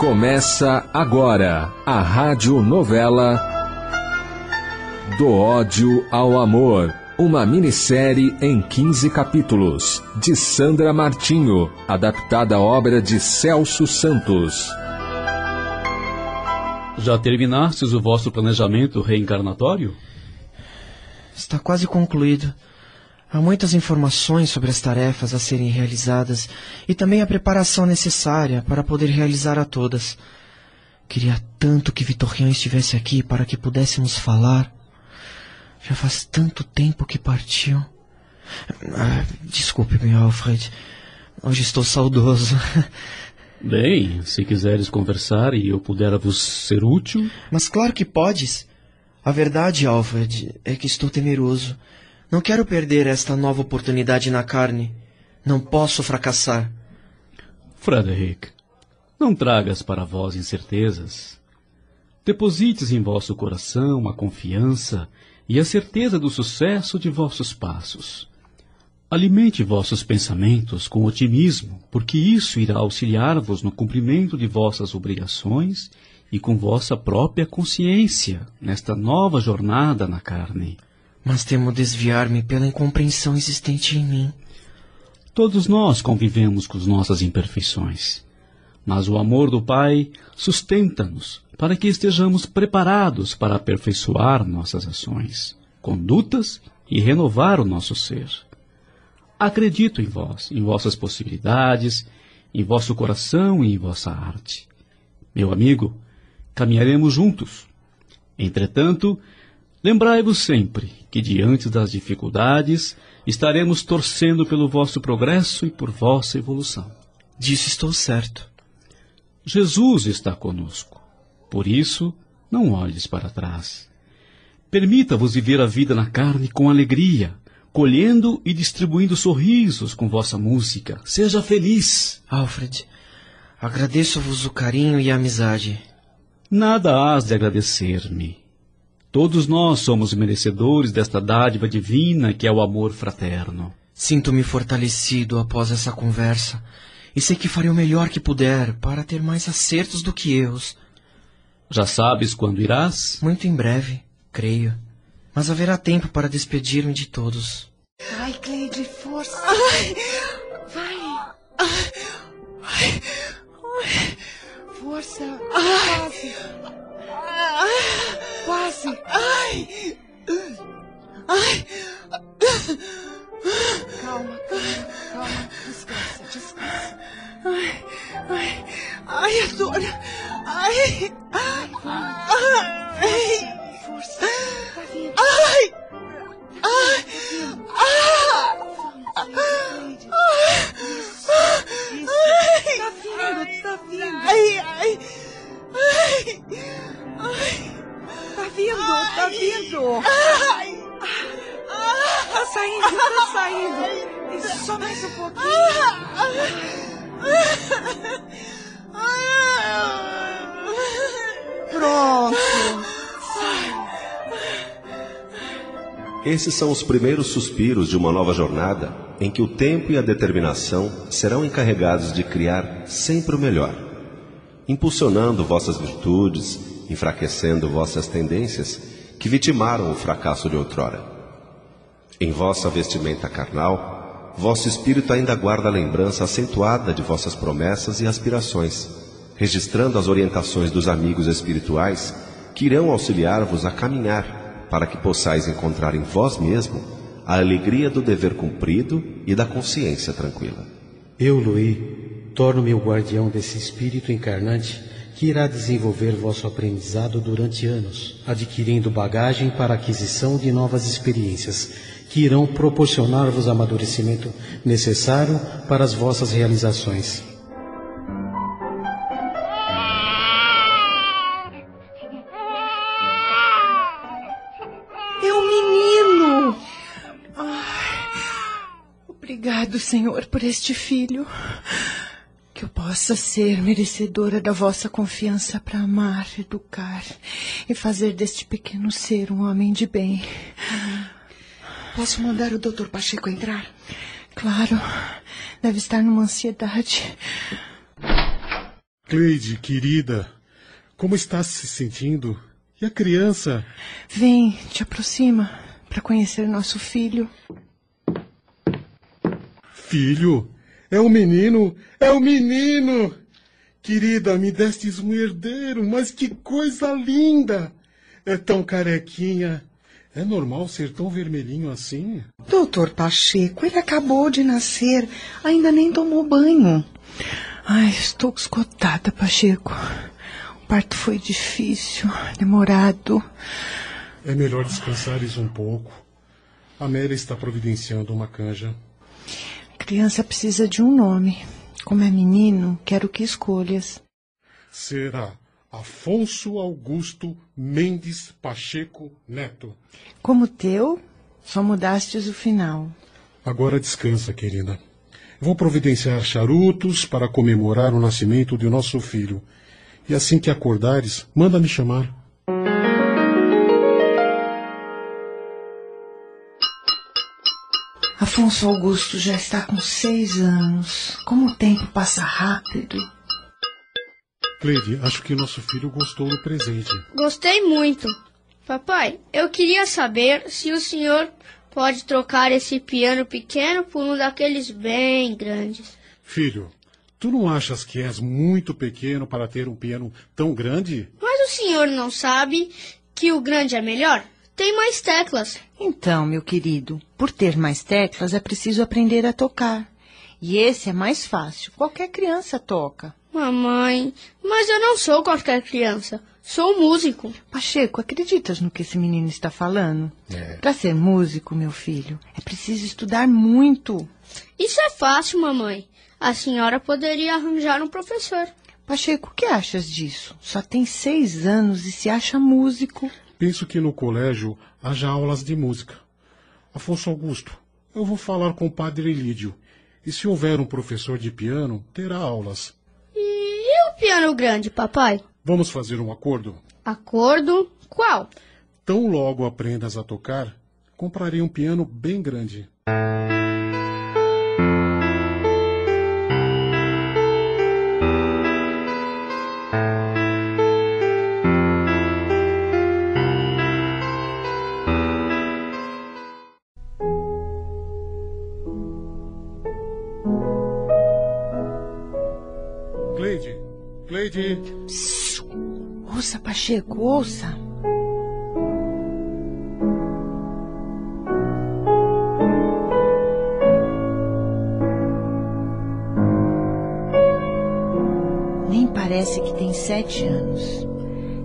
Começa agora a rádio novela Do ódio ao amor, uma minissérie em 15 capítulos de Sandra Martinho, adaptada à obra de Celso Santos. Já terminastes o vosso planejamento reencarnatório? Está quase concluído. Há muitas informações sobre as tarefas a serem realizadas e também a preparação necessária para poder realizar a todas. Queria tanto que Vitorian estivesse aqui para que pudéssemos falar. Já faz tanto tempo que partiu. Ah, Desculpe-me, Alfred. Hoje estou saudoso. Bem, se quiseres conversar e eu puder vos ser útil. Mas claro que podes. A verdade, Alfred, é que estou temeroso. Não quero perder esta nova oportunidade na carne. Não posso fracassar. Frederick, não tragas para vós incertezas. Deposites em vosso coração a confiança e a certeza do sucesso de vossos passos. Alimente vossos pensamentos com otimismo, porque isso irá auxiliar-vos no cumprimento de vossas obrigações e com vossa própria consciência nesta nova jornada na carne. Mas temo desviar-me pela incompreensão existente em mim. Todos nós convivemos com as nossas imperfeições, mas o amor do Pai sustenta-nos para que estejamos preparados para aperfeiçoar nossas ações, condutas e renovar o nosso ser. Acredito em vós, em vossas possibilidades, em vosso coração e em vossa arte. Meu amigo, caminharemos juntos. Entretanto, lembrai-vos sempre que diante das dificuldades estaremos torcendo pelo vosso progresso e por vossa evolução. Disso estou certo. Jesus está conosco. Por isso, não olhes para trás. Permita-vos viver a vida na carne com alegria, colhendo e distribuindo sorrisos com vossa música. Seja feliz. Alfred, agradeço-vos o carinho e a amizade. Nada hás de agradecer-me. Todos nós somos merecedores desta dádiva divina que é o amor fraterno. Sinto-me fortalecido após essa conversa e sei que farei o melhor que puder para ter mais acertos do que erros. Já sabes quando irás? Muito em breve, creio. Mas haverá tempo para despedir-me de todos. Vai, Cleide, força. Ai, vai. Ai, força. Quase. Quase. Ai. Ai. Calma, calma, calma. Descansa, descansa. Ai, ai, ai, a dor. Ai, ai, ai. Força. Tá vindo. Ai. Ai. Tá vindo, tá vindo. Ai, ai. Ai. Ai. Tá vindo, tá vindo. Ai. Tá saindo, tá saindo. Só mais um pouquinho. Pronto. Esses são os primeiros suspiros de uma nova jornada em que o tempo e a determinação serão encarregados de criar sempre o melhor, impulsionando vossas virtudes, enfraquecendo vossas tendências que vitimaram o fracasso de outrora. Em vossa vestimenta carnal, vosso espírito ainda guarda a lembrança acentuada de vossas promessas e aspirações, registrando as orientações dos amigos espirituais que irão auxiliar-vos a caminhar para que possais encontrar em vós mesmo a alegria do dever cumprido e da consciência tranquila. Eu, Luí, torno-me o guardião desse espírito encarnante que irá desenvolver vosso aprendizado durante anos, adquirindo bagagem para aquisição de novas experiências que irão proporcionar-vos amadurecimento necessário para as vossas realizações. É um menino. Ai, obrigado, Senhor, por este filho. Que eu possa ser merecedora da vossa confiança para amar, educar e fazer deste pequeno ser um homem de bem. Posso mandar o doutor Pacheco entrar? Claro, deve estar numa ansiedade. Cleide, querida, como está se sentindo? E a criança? Vem, te aproxima para conhecer nosso filho. Filho? É o menino? É o menino! Querida, me destes um herdeiro, mas que coisa linda! É tão carequinha. É normal ser tão vermelhinho assim? Doutor Pacheco, ele acabou de nascer, ainda nem tomou banho. Ai, estou esgotada, Pacheco. O parto foi difícil, demorado. É melhor descansares um pouco. A Amélia está providenciando uma canja. A criança precisa de um nome. Como é menino, quero que escolhas. Será Afonso Augusto Mendes Pacheco Neto. Como teu, só mudastes o final. Agora descansa, querida. Vou providenciar charutos para comemorar o nascimento de nosso filho. E assim que acordares, manda me chamar. Afonso Augusto já está com seis anos. Como o tempo passa rápido. Cleide, acho que nosso filho gostou do presente. Gostei muito. Papai, eu queria saber se o senhor pode trocar esse piano pequeno por um daqueles bem grandes. Filho, tu não achas que és muito pequeno para ter um piano tão grande? Mas o senhor não sabe que o grande é melhor? Tem mais teclas. Então, meu querido, por ter mais teclas é preciso aprender a tocar. E esse é mais fácil. Qualquer criança toca. Mamãe, mas eu não sou qualquer criança. Sou músico. Pacheco, acreditas no que esse menino está falando? É. Para ser músico, meu filho, é preciso estudar muito. Isso é fácil, mamãe. A senhora poderia arranjar um professor. Pacheco, o que achas disso? Só tem seis anos e se acha músico. Penso que no colégio haja aulas de música. Afonso Augusto, eu vou falar com o padre Lídio. E se houver um professor de piano, terá aulas. E o piano grande, papai? Vamos fazer um acordo? Acordo? Qual? Tão logo aprendas a tocar, comprarei um piano bem grande. Pacheco, ouça. Nem parece que tem sete anos.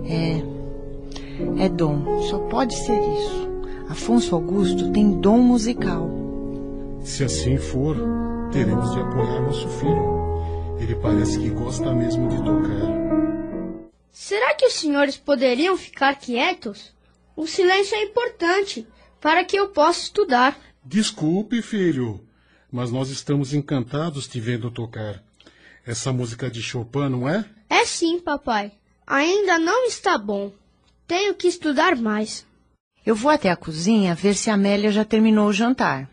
É. É dom. Só pode ser isso. Afonso Augusto tem dom musical. se assim for, teremos de apoiar nosso filho. Ele parece que gosta mesmo de tocar. Será que os senhores poderiam ficar quietos? O silêncio é importante para que eu possa estudar. Desculpe, filho, mas nós estamos encantados te vendo tocar. Essa música de Chopin, não é? É sim, papai. Ainda não está bom. Tenho que estudar mais. Eu vou até a cozinha ver se a Amélia já terminou o jantar.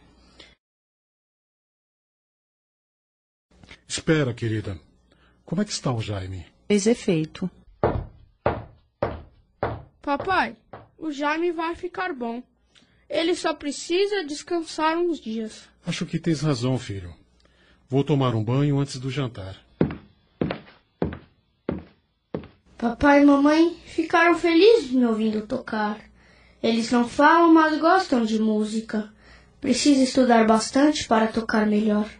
Espera, querida. Como é que está o Jaime? Fez efeito. Papai, o Jaime vai ficar bom. Ele só precisa descansar uns dias. Acho que tens razão, filho. Vou tomar um banho antes do jantar. Papai e mamãe ficaram felizes me ouvindo tocar. Eles não falam, mas gostam de música. Preciso estudar bastante para tocar melhor.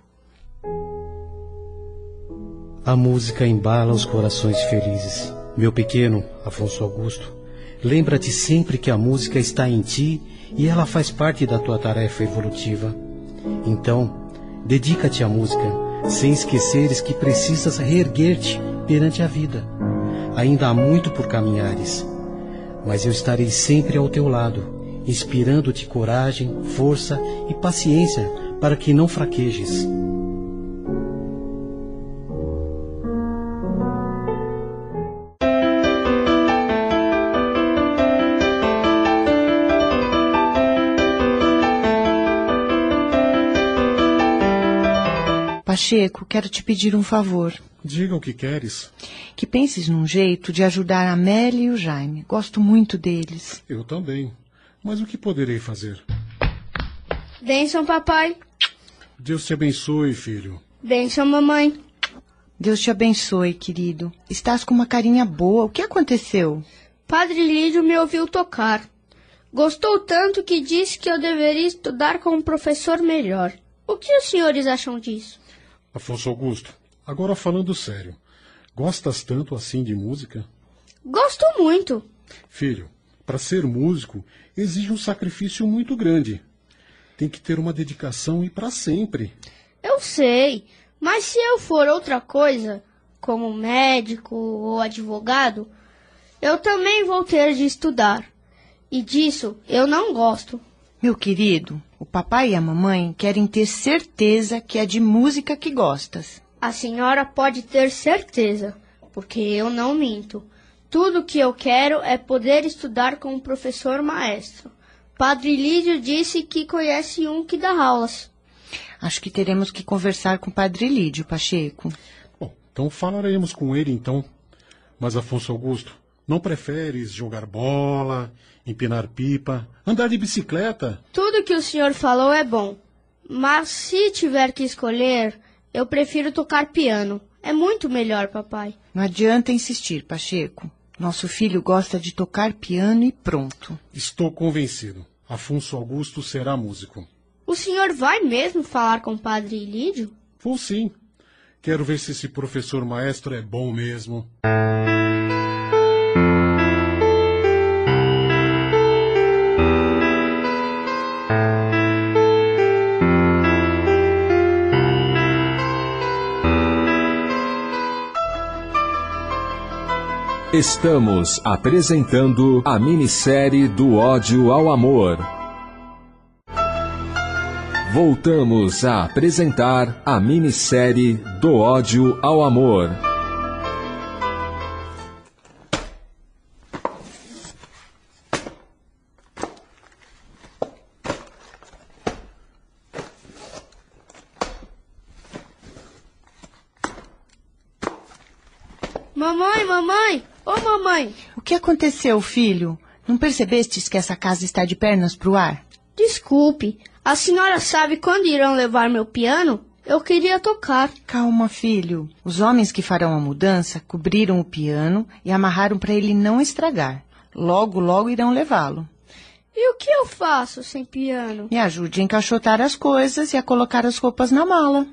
A música embala os corações felizes. Meu pequeno, Afonso Augusto, lembra-te sempre que a música está em ti e ela faz parte da tua tarefa evolutiva. Então, dedica-te à música, sem esqueceres que precisas reerguer-te perante a vida. Ainda há muito por caminhares, mas eu estarei sempre ao teu lado, inspirando-te coragem, força e paciência para que não fraquejes. Pacheco, quero te pedir um favor. Diga o que queres. que penses num jeito de ajudar a Amélia e o Jaime. Gosto muito deles. Eu também. Mas o que poderei fazer? Benção, papai. Deus te abençoe, filho. Benção, mamãe. Deus te abençoe, querido. Estás com uma carinha boa. O que aconteceu? Padre Lídio me ouviu tocar. Gostou tanto que disse que eu deveria estudar com um professor melhor. O que os senhores acham disso? Afonso Augusto, agora falando sério. Gostas tanto assim de música? Gosto muito. Filho, para ser músico exige um sacrifício muito grande. Tem que ter uma dedicação e para sempre. Eu sei, mas se eu for outra coisa, como médico ou advogado, eu também vou ter de estudar. E disso eu não gosto. Meu querido, o papai e a mamãe querem ter certeza que é de música que gostas. A senhora pode ter certeza, porque eu não minto. Tudo que eu quero é poder estudar com um professor maestro. Padre Lídio disse que conhece um que dá aulas. Acho que teremos que conversar com o Padre Lídio, Pacheco. Bom, então falaremos com ele então. Mas, Afonso Augusto, não preferes jogar bola, empinar pipa, andar de bicicleta? Tudo que o senhor falou é bom. Mas se tiver que escolher, eu prefiro tocar piano. É muito melhor, papai. Não adianta insistir, Pacheco. Nosso filho gosta de tocar piano e pronto. Estou convencido. Afonso Augusto será músico. O senhor vai mesmo falar com o padre Lídio? Vou sim. Quero ver se esse professor maestro é bom mesmo. Estamos apresentando a minissérie do ódio ao amor. Voltamos a apresentar a minissérie do ódio ao amor. Mamãe, mamãe! Ô, mamãe! O que aconteceu, filho? Não percebestes que essa casa está de pernas pro ar? Desculpe, a senhora sabe quando irão levar meu piano? Eu queria tocar. Calma, filho. Os homens que farão a mudança cobriram o piano e amarraram para ele não estragar. Logo, logo irão levá-lo. E o que eu faço sem piano? Me ajude a encaixotar as coisas e a colocar as roupas na mala.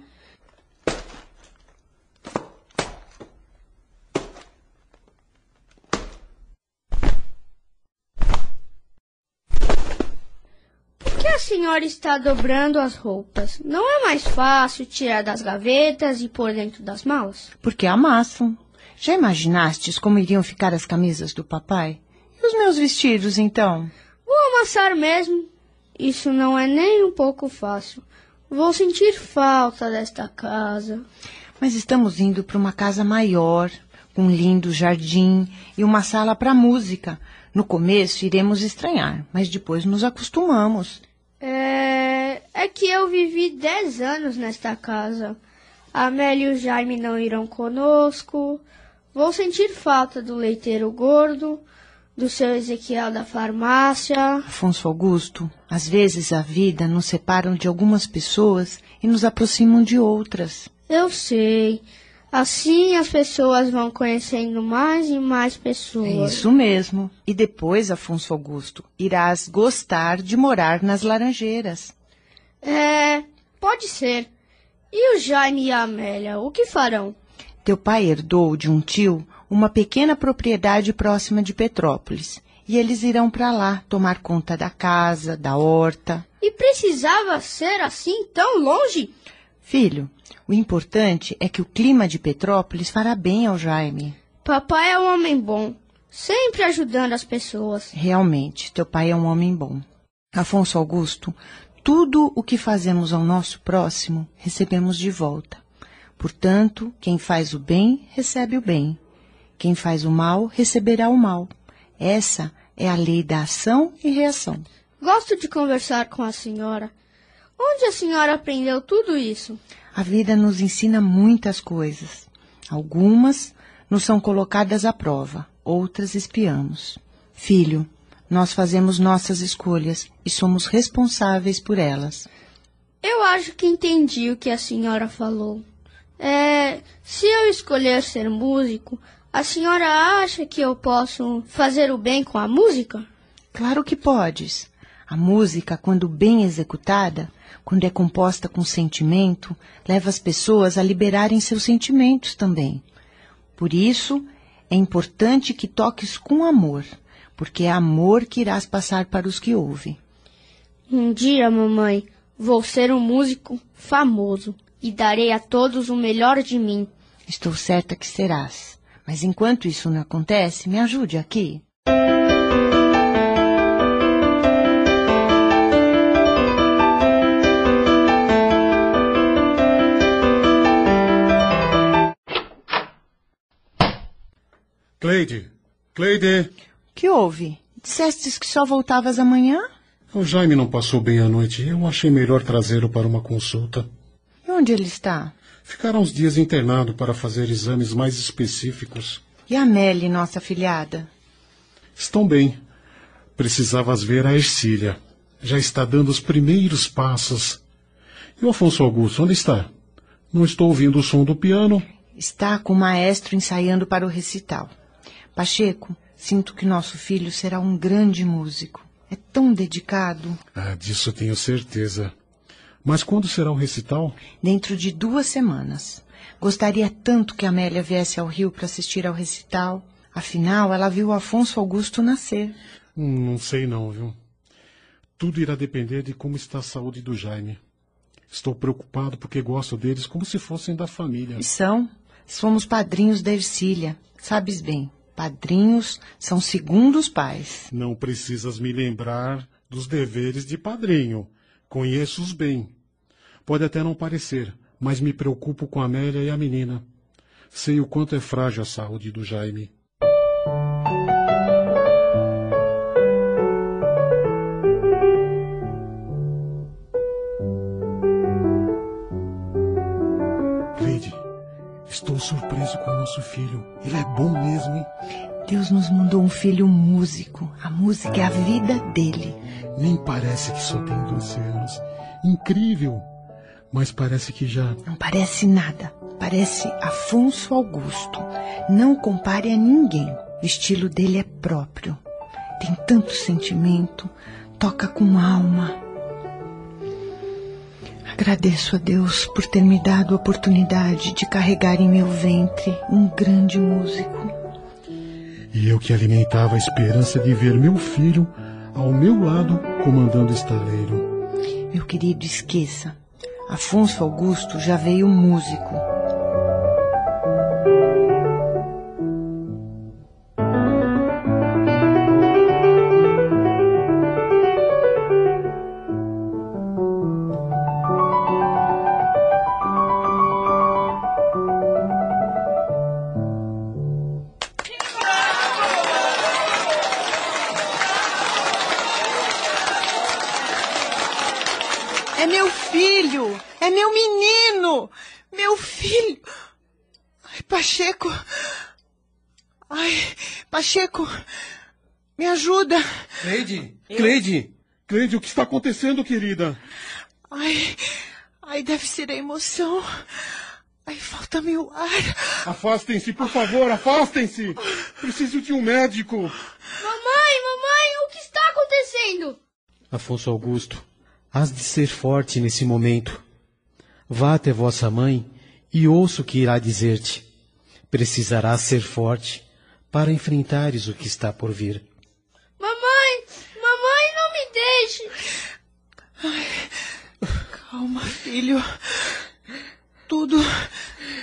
Senhora está dobrando as roupas? Não é mais fácil tirar das gavetas e pôr dentro das malas? Porque amassam. Já imaginastes como iriam ficar as camisas do papai? E os meus vestidos, então? Vou amassar mesmo. Isso não é nem um pouco fácil. Vou sentir falta desta casa. Mas estamos indo para uma casa maior, com um lindo jardim e uma sala para música. No começo iremos estranhar, mas depois nos acostumamos. É... é que eu vivi dez anos nesta casa. Amélia e o Jaime não irão conosco. Vou sentir falta do leiteiro gordo, do seu Ezequiel da farmácia. Afonso Augusto, às vezes a vida nos separa de algumas pessoas e nos aproximam de outras. Eu sei. Assim as pessoas vão conhecendo mais e mais É pessoas. isso mesmo. E depois, Afonso Augusto, irás gostar de morar nas Laranjeiras. É, pode ser. E o Jaime e a Amélia, o que farão? Teu pai herdou de um tio uma pequena propriedade próxima de Petrópolis. E eles irão para lá tomar conta da casa, da horta. E precisava ser assim tão longe? Filho, o importante é que o clima de Petrópolis fará bem ao Jaime. Papai é um homem bom, sempre ajudando as pessoas. Realmente, teu pai é um homem bom. Afonso Augusto, tudo o que fazemos ao nosso próximo, recebemos de volta. Portanto, quem faz o bem, recebe o bem. Quem faz o mal, receberá o mal. Essa é a lei da ação e reação. Gosto de conversar com a senhora. Onde a senhora aprendeu tudo isso? A vida nos ensina muitas coisas. Algumas nos são colocadas à prova, outras espiamos. Filho, nós fazemos nossas escolhas e somos responsáveis por elas. Eu acho que entendi o que a senhora falou. É, se eu escolher ser músico, a senhora acha que eu posso fazer o bem com a música? Claro que podes. A música, quando bem executada, quando é composta com sentimento, leva as pessoas a liberarem seus sentimentos também. Por isso, é importante que toques com amor, porque é amor que irás passar para os que ouvem. Um dia, mamãe, vou ser um músico famoso e darei a todos o melhor de mim. Estou certa que serás. Mas enquanto isso não acontece, me ajude aqui. Cleide! Cleide! Que houve? Dissestes que só voltavas amanhã? O Jaime não passou bem a noite. Eu achei melhor trazê-lo para uma consulta. E onde ele está? Ficará uns dias internado para fazer exames mais específicos. E a Melly, nossa filhada? Estão bem. Precisavas ver a Ercília. Já está dando os primeiros passos. E o Afonso Augusto, onde está? Não estou ouvindo o som do piano. Está com o maestro ensaiando para o recital. Pacheco, sinto que nosso filho será um grande músico. É tão dedicado. Ah, disso tenho certeza. Mas quando será o recital? Dentro de duas semanas. Gostaria tanto que Amélia viesse ao Rio para assistir ao recital. Afinal, ela viu Afonso Augusto nascer. Hum, não sei não, viu? Tudo irá depender de como está a saúde do Jaime. Estou preocupado porque gosto deles como se fossem da família. E são. Somos padrinhos da Ercília. Sabes bem, padrinhos são segundos pais. Não precisas me lembrar dos deveres de padrinho. Conheço-os bem. Pode até não parecer, mas me preocupo com a Amélia e a menina. Sei o quanto é frágil a saúde do Jaime. Surpreso com o nosso filho. Ele é bom mesmo, hein? Deus nos mandou um filho músico. A música é a vida dele. Nem parece que só tem 12 anos. Incrível! Mas parece que já. Não parece nada. Parece Afonso Augusto. Não compare a ninguém. O estilo dele é próprio. Tem tanto sentimento, toca com alma. Agradeço a Deus por ter me dado a oportunidade de carregar em meu ventre um grande músico. E eu que alimentava a esperança de ver meu filho ao meu lado comandando estaleiro. Meu querido, esqueça. Afonso Augusto já veio músico. Pacheco! Me ajuda! Cleide! Cleide! Cleide, o que está acontecendo, querida? Ai, ai, deve ser a emoção. Ai, falta-me o ar. Afastem-se, por favor, afastem-se! Preciso de um médico. Mamãe, mamãe, o que está acontecendo? Afonso Augusto, hás de ser forte nesse momento. Vá até vossa mãe e ouça o que irá dizer-te. Precisarás ser forte para enfrentares o que está por vir. Mamãe, mamãe, não me deixe. Calma, filho. Tudo,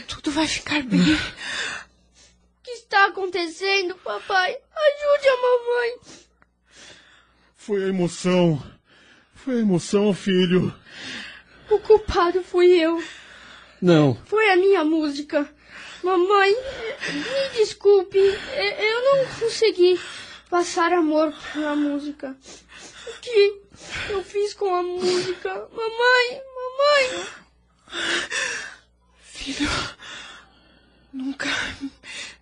tudo vai ficar bem. O que está acontecendo, papai? Ajude a mamãe. Foi a emoção. Foi a emoção, filho. O culpado fui eu. Não, Foi a minha música. Mamãe, me desculpe, eu não consegui passar amor pela música. O que eu fiz com a música? Mamãe, mamãe. Filho, Nunca,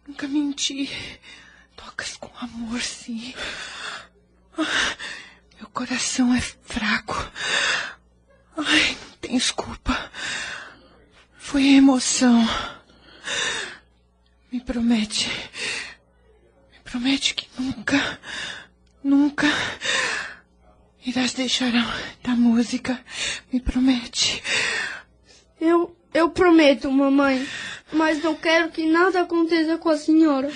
nunca menti. Tocas com amor, sim. Meu coração é fraco. Ai, não tem desculpa. Foi emoção. Me promete. Me promete que nunca, nunca irás deixar da música. Me promete. Eu, eu prometo, mamãe. Mas não quero que nada aconteça com a senhora.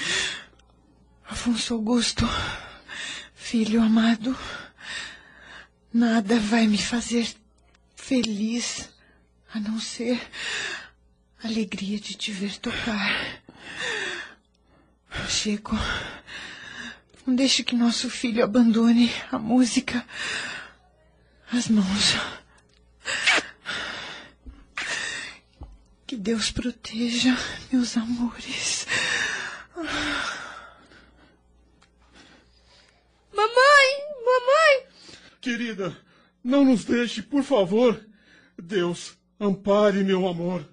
Afonso Augusto, filho amado, nada vai me fazer feliz a não ser alegria de te ver tocar. Chico, não deixe que nosso filho abandone a música, as mãos. Que Deus proteja meus amores. Mamãe! Mamãe! Querida, não nos deixe, por favor. Deus, ampare meu amor.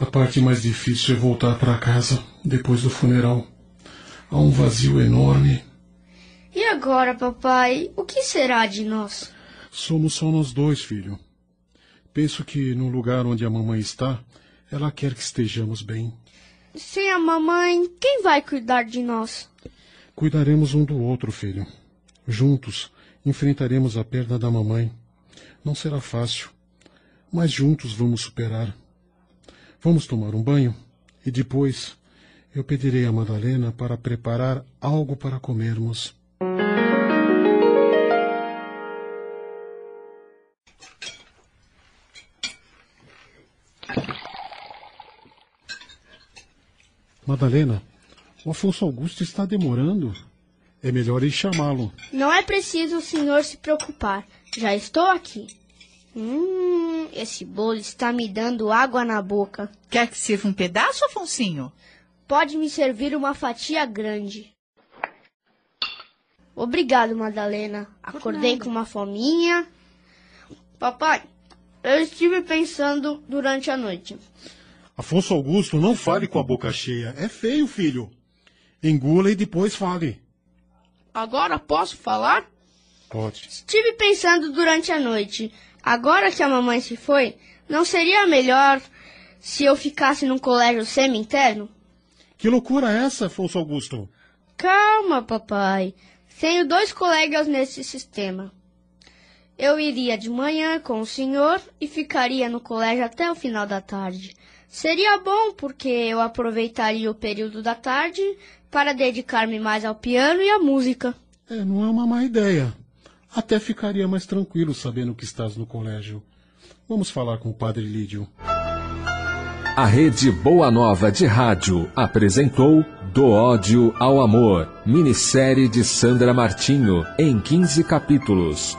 A parte mais difícil é voltar para casa depois do funeral. Há um vazio enorme. E agora, papai? O que será de nós? Somos só nós dois, filho. Penso que no lugar onde a mamãe está, ela quer que estejamos bem. Sem a mamãe, quem vai cuidar de nós? Cuidaremos um do outro, filho. Juntos enfrentaremos a perda da mamãe. Não será fácil, mas juntos vamos superar. Vamos tomar um banho e depois eu pedirei a Madalena para preparar algo para comermos. Madalena, o Afonso Augusto está demorando. É melhor ir chamá-lo. Não é preciso o senhor se preocupar. Já estou aqui. Hum, esse bolo está me dando água na boca. Quer que sirva um pedaço, Afonsinho? Pode me servir uma fatia grande. Obrigado, Madalena. Acordei com uma fominha. Papai, eu estive pensando durante a noite. Afonso Augusto, não fale com a boca cheia. É feio, filho. Engula e depois fale. Agora posso falar? Pode. Estive pensando durante a noite. Agora que a mamãe se foi, não seria melhor se eu ficasse num colégio semi-interno? Que loucura é essa, Afonso Augusto? Calma, papai. Tenho dois colegas nesse sistema. Eu iria de manhã com o senhor e ficaria no colégio até o final da tarde. Seria bom porque eu aproveitaria o período da tarde para dedicar-me mais ao piano e à música. É, não é uma má ideia. Até ficaria mais tranquilo sabendo que estás no colégio. Vamos falar com o padre Lídio. A Rede Boa Nova de Rádio apresentou Do Ódio ao Amor, minissérie de Sandra Martinho, em 15 capítulos.